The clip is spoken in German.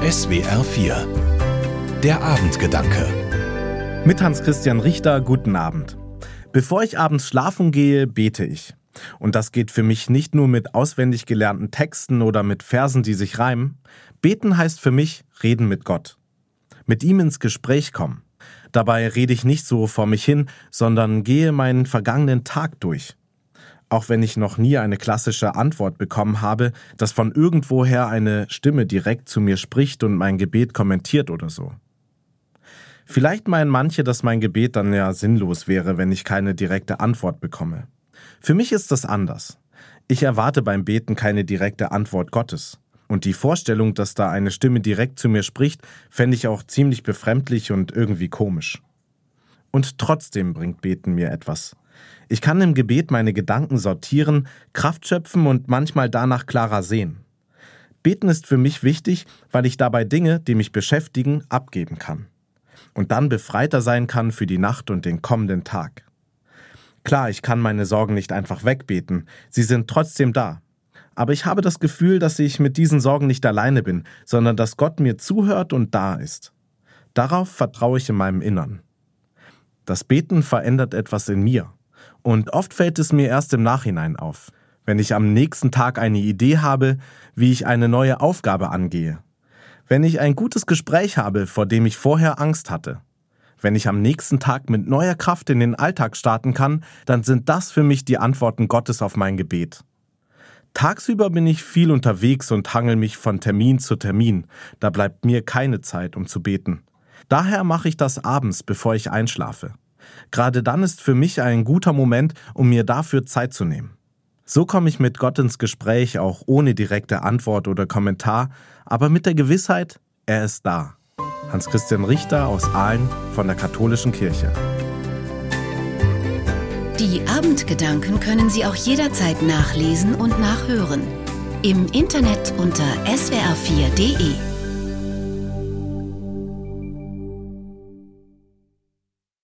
SWR 4 Der Abendgedanke Mit Hans-Christian Richter, guten Abend. Bevor ich abends schlafen gehe, bete ich. Und das geht für mich nicht nur mit auswendig gelernten Texten oder mit Versen, die sich reimen. Beten heißt für mich reden mit Gott. Mit ihm ins Gespräch kommen. Dabei rede ich nicht so vor mich hin, sondern gehe meinen vergangenen Tag durch auch wenn ich noch nie eine klassische Antwort bekommen habe, dass von irgendwoher eine Stimme direkt zu mir spricht und mein Gebet kommentiert oder so. Vielleicht meinen manche, dass mein Gebet dann ja sinnlos wäre, wenn ich keine direkte Antwort bekomme. Für mich ist das anders. Ich erwarte beim Beten keine direkte Antwort Gottes. Und die Vorstellung, dass da eine Stimme direkt zu mir spricht, fände ich auch ziemlich befremdlich und irgendwie komisch. Und trotzdem bringt Beten mir etwas. Ich kann im Gebet meine Gedanken sortieren, Kraft schöpfen und manchmal danach klarer sehen. Beten ist für mich wichtig, weil ich dabei Dinge, die mich beschäftigen, abgeben kann. Und dann befreiter sein kann für die Nacht und den kommenden Tag. Klar, ich kann meine Sorgen nicht einfach wegbeten, sie sind trotzdem da. Aber ich habe das Gefühl, dass ich mit diesen Sorgen nicht alleine bin, sondern dass Gott mir zuhört und da ist. Darauf vertraue ich in meinem Innern. Das Beten verändert etwas in mir. Und oft fällt es mir erst im Nachhinein auf, wenn ich am nächsten Tag eine Idee habe, wie ich eine neue Aufgabe angehe. Wenn ich ein gutes Gespräch habe, vor dem ich vorher Angst hatte. Wenn ich am nächsten Tag mit neuer Kraft in den Alltag starten kann, dann sind das für mich die Antworten Gottes auf mein Gebet. Tagsüber bin ich viel unterwegs und hangel mich von Termin zu Termin, da bleibt mir keine Zeit, um zu beten. Daher mache ich das abends, bevor ich einschlafe. Gerade dann ist für mich ein guter Moment, um mir dafür Zeit zu nehmen. So komme ich mit Gott ins Gespräch, auch ohne direkte Antwort oder Kommentar, aber mit der Gewissheit, er ist da. Hans-Christian Richter aus Aalen von der Katholischen Kirche. Die Abendgedanken können Sie auch jederzeit nachlesen und nachhören. Im Internet unter swr4.de.